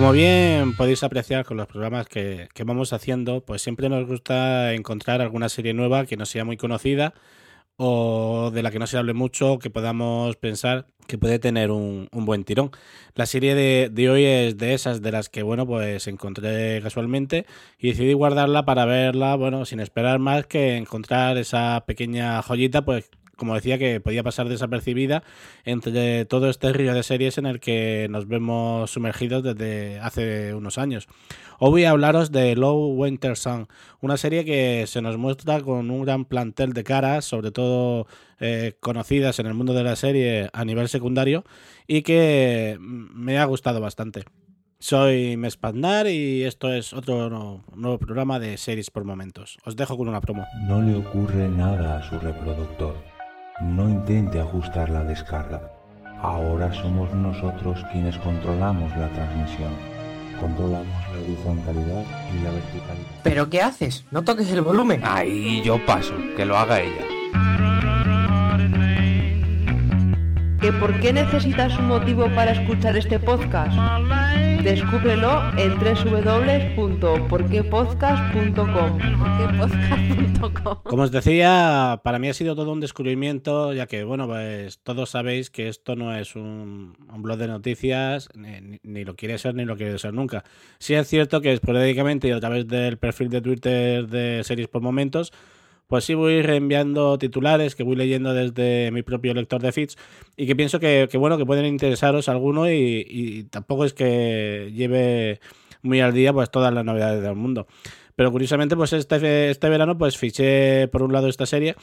Como bien podéis apreciar con los programas que, que, vamos haciendo, pues siempre nos gusta encontrar alguna serie nueva que no sea muy conocida o de la que no se hable mucho, que podamos pensar que puede tener un, buen tirón. La serie de, de, hoy es de esas de las que, bueno, pues encontré casualmente y decidí guardarla para verla, bueno, sin esperar más que encontrar esa pequeña joyita, pues como decía, que podía pasar desapercibida entre todo este río de series en el que nos vemos sumergidos desde hace unos años. Hoy voy a hablaros de Low Winter Sun, una serie que se nos muestra con un gran plantel de caras, sobre todo eh, conocidas en el mundo de la serie a nivel secundario, y que me ha gustado bastante. Soy Mespandar y esto es otro nuevo programa de series por momentos. Os dejo con una promo. No le ocurre nada a su reproductor. No intente ajustar la descarga. Ahora somos nosotros quienes controlamos la transmisión. Controlamos la horizontalidad y la verticalidad. ¿Pero qué haces? No toques el volumen. Ahí yo paso, que lo haga ella. ¿Que por qué necesitas un motivo para escuchar este podcast? Descúbrelo en www.porquepodcast.com. Como os decía, para mí ha sido todo un descubrimiento, ya que, bueno, pues todos sabéis que esto no es un, un blog de noticias, ni, ni, lo quiere ser ni lo quiere ser nunca. Sí es cierto que esporádicamente y a través del perfil de Twitter de Series por Momentos, pues sí voy reenviando titulares que voy leyendo desde mi propio lector de feeds y que pienso que, bueno, que pueden interesaros alguno y, tampoco es que lleve muy al día pues todas las novedades del mundo. Pero curiosamente pues este, este verano pues fiché por un lado esta serie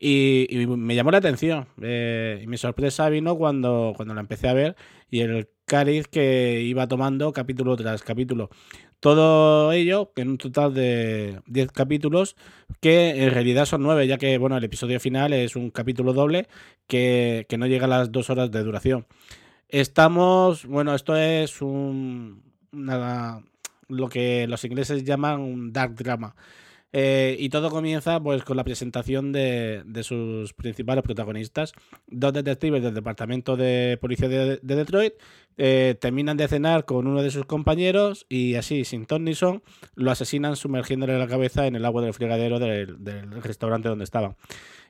y, y me llamó la atención eh, y mi sorpresa vino cuando, cuando la empecé a ver y el cariz que iba tomando capítulo tras capítulo. Todo ello en un total de 10 capítulos, que en realidad son 9, ya que bueno, el episodio final es un capítulo doble que, que no llega a las 2 horas de duración. Estamos, bueno, esto es un, lo que los ingleses llaman un dark drama. Eh, y todo comienza pues con la presentación de, de, sus principales protagonistas. Dos detectives del Departamento de Policía de, de Detroit eh, terminan de cenar con uno de sus compañeros y así, sin ton ni son, lo asesinan sumergiéndole la cabeza en el agua del fregadero del, del restaurante donde estaban.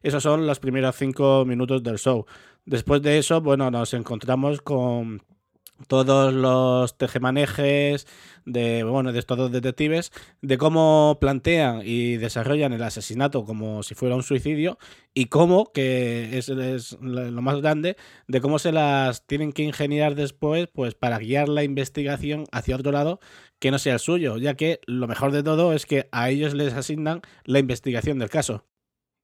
Esos son los primeros cinco minutos del show. Después de eso, bueno, nos encontramos con todos los tejemanejes de bueno de estos dos detectives de cómo plantean y desarrollan el asesinato como si fuera un suicidio y cómo que es, es, lo más grande de cómo se las tienen que ingeniar después pues para guiar la investigación hacia otro lado que no sea el suyo ya que lo mejor de todo es que a ellos les asignan la investigación del caso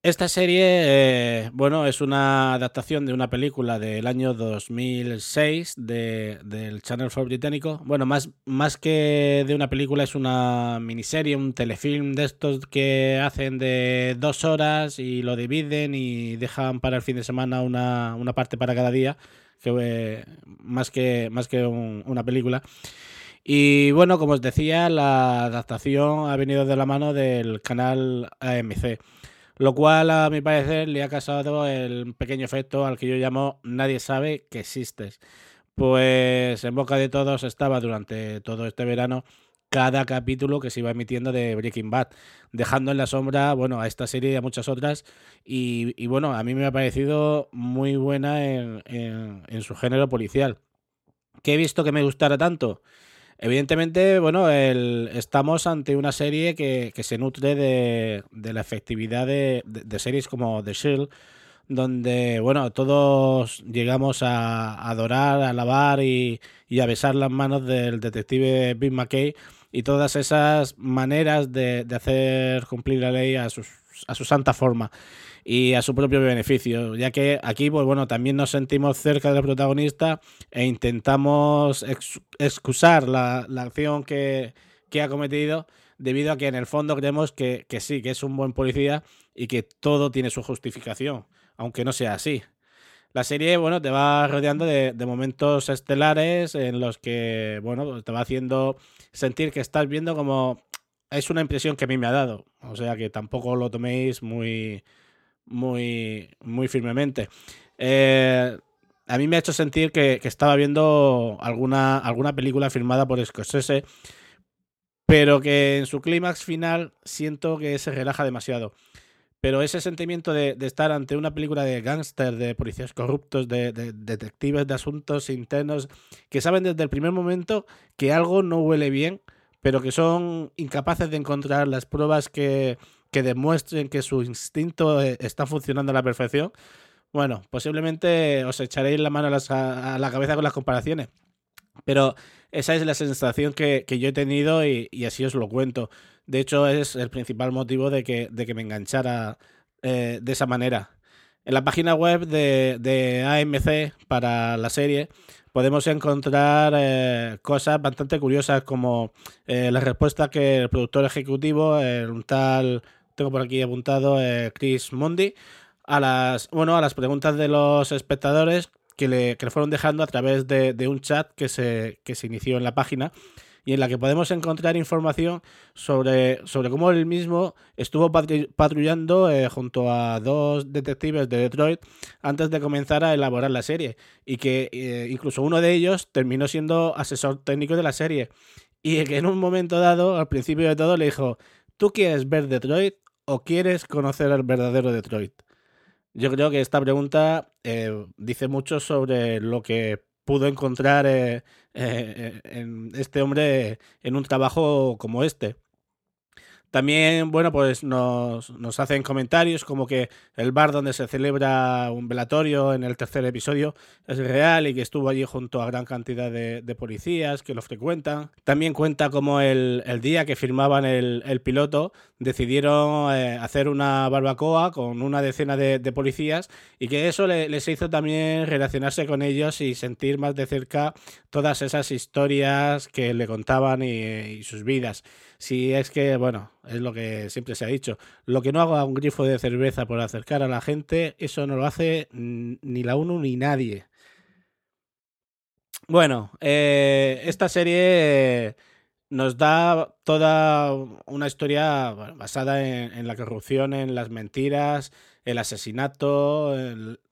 esta serie, eh, bueno, es una adaptación de una película del año 2006 de, del Channel 4 británico. Bueno, más, más que de una película, es una miniserie, un telefilm de estos que hacen de dos horas y lo dividen y dejan para el fin de semana una, una parte para cada día, que, eh, más que, más que un, una película. Y bueno, como os decía, la adaptación ha venido de la mano del canal AMC lo cual a mi parecer le ha causado el pequeño efecto al que yo llamo nadie sabe que existes. Pues en boca de todos estaba durante todo este verano cada capítulo que se iba emitiendo de Breaking Bad, dejando en la sombra, bueno, a esta serie y a muchas otras, y, bueno, a mí me ha parecido muy buena en, en, en su género policial. ¿Qué he visto que me gustara tanto? Evidentemente, bueno, el, estamos ante una serie que, se nutre de, la efectividad de, series como The Shield, donde, bueno, todos llegamos a adorar, a alabar y, a besar las manos del detective Bill McKay y todas esas maneras de, hacer cumplir la ley a su santa forma y a su propio beneficio, ya que aquí, pues bueno, también nos sentimos cerca del protagonista e intentamos ex excusar la, la acción que, que, ha cometido debido a que en el fondo creemos que, que sí, que es un buen policía y que todo tiene su justificación, aunque no sea así. La serie, bueno, te va rodeando de, de, momentos estelares en los que, bueno, te va haciendo sentir que estás viendo como... Es una impresión que a mí me ha dado. O sea que tampoco lo toméis muy, muy, muy firmemente. Eh, a mí me ha hecho sentir que, que, estaba viendo alguna, alguna película filmada por Scorsese, pero que en su clímax final siento que se relaja demasiado. Pero ese sentimiento de, de, estar ante una película de gángster, de policías corruptos, de, detectives de asuntos internos, que saben desde el primer momento que algo no huele bien, pero que son incapaces de encontrar las pruebas que, que demuestren que su instinto eh, está funcionando a la perfección, bueno, posiblemente os echaréis la mano a, las, a, la cabeza con las comparaciones. Pero esa es la sensación que, que yo he tenido y, así os lo cuento. De hecho, es el principal motivo de que, de que me enganchara eh, de esa manera. En la página web de, AMC para la serie podemos encontrar eh, cosas bastante curiosas como eh, la respuesta que el productor ejecutivo, un tal tengo por aquí apuntado eh, Chris Mondi, a las, bueno, a las preguntas de los espectadores que le, que le fueron dejando a través de, un chat que se, que se inició en la página y en la que podemos encontrar información sobre, sobre cómo él mismo estuvo patrullando eh, junto a dos detectives de Detroit antes de comenzar a elaborar la serie y que eh, incluso uno de ellos terminó siendo asesor técnico de la serie y que en un momento dado, al principio de todo, le dijo, ¿tú quieres ver Detroit o quieres conocer al verdadero Detroit? Yo creo que esta pregunta eh, dice mucho sobre lo que pudo encontrar eh, eh, en este hombre en un trabajo como este. También, bueno, pues nos, nos, hacen comentarios como que el bar donde se celebra un velatorio en el tercer episodio es real y que estuvo allí junto a gran cantidad de, policías que lo frecuentan. También cuenta como el, el día que firmaban el, el piloto decidieron eh, hacer una barbacoa con una decena de, policías y que eso le, les hizo también relacionarse con ellos y sentir más de cerca todas esas historias que le contaban y sus vidas. Si es que, bueno, es lo que siempre se ha dicho, lo que no haga un grifo de cerveza por acercar a la gente, eso no lo hace ni la uno ni nadie. Bueno, eh, esta serie nos da toda una historia basada en, la corrupción, en las mentiras, el asesinato,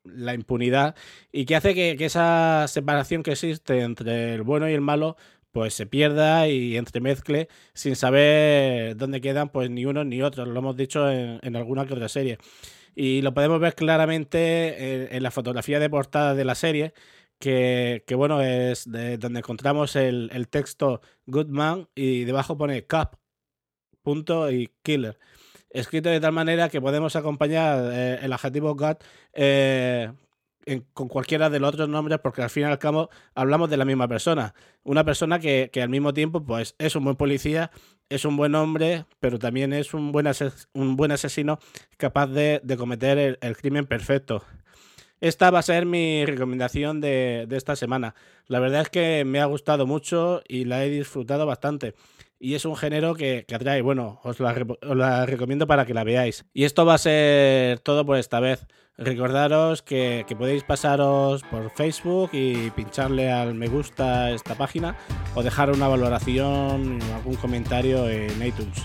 la impunidad, y que hace que esa separación que existe entre el bueno y el malo pues se pierda y entremezcle sin saber dónde quedan pues ni unos ni otros. Lo hemos dicho en, en alguna que otra serie. Y lo podemos ver claramente en, la fotografía de portada de la serie, que, que bueno, es de donde encontramos el, el, texto Goodman y debajo pone Cap, punto y Killer. Escrito de tal manera que podemos acompañar eh, el adjetivo God con cualquiera de los otros nombres porque al fin y al cabo hablamos de la misma persona. Una persona que, que al mismo tiempo pues, es un buen policía, es un buen hombre, pero también es un buen, ases un buen asesino capaz de, de cometer el, el, crimen perfecto. Esta va a ser mi recomendación de, de esta semana. La verdad es que me ha gustado mucho y la he disfrutado bastante y es un género que, que atrae. Bueno, os la, recomiendo para que la veáis. Y esto va a ser todo por esta vez. Recordaros que, que, podéis pasaros por Facebook y pincharle al me gusta esta página o dejar una valoración o algún comentario en iTunes.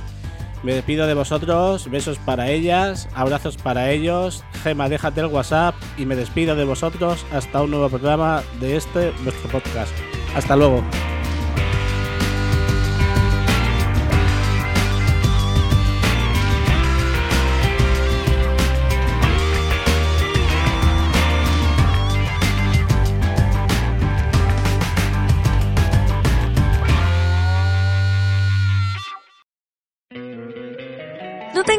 Me despido de vosotros, besos para ellas, abrazos para ellos. Gema, déjate el WhatsApp y me despido de vosotros hasta un nuevo programa de este nuestro podcast. Hasta luego.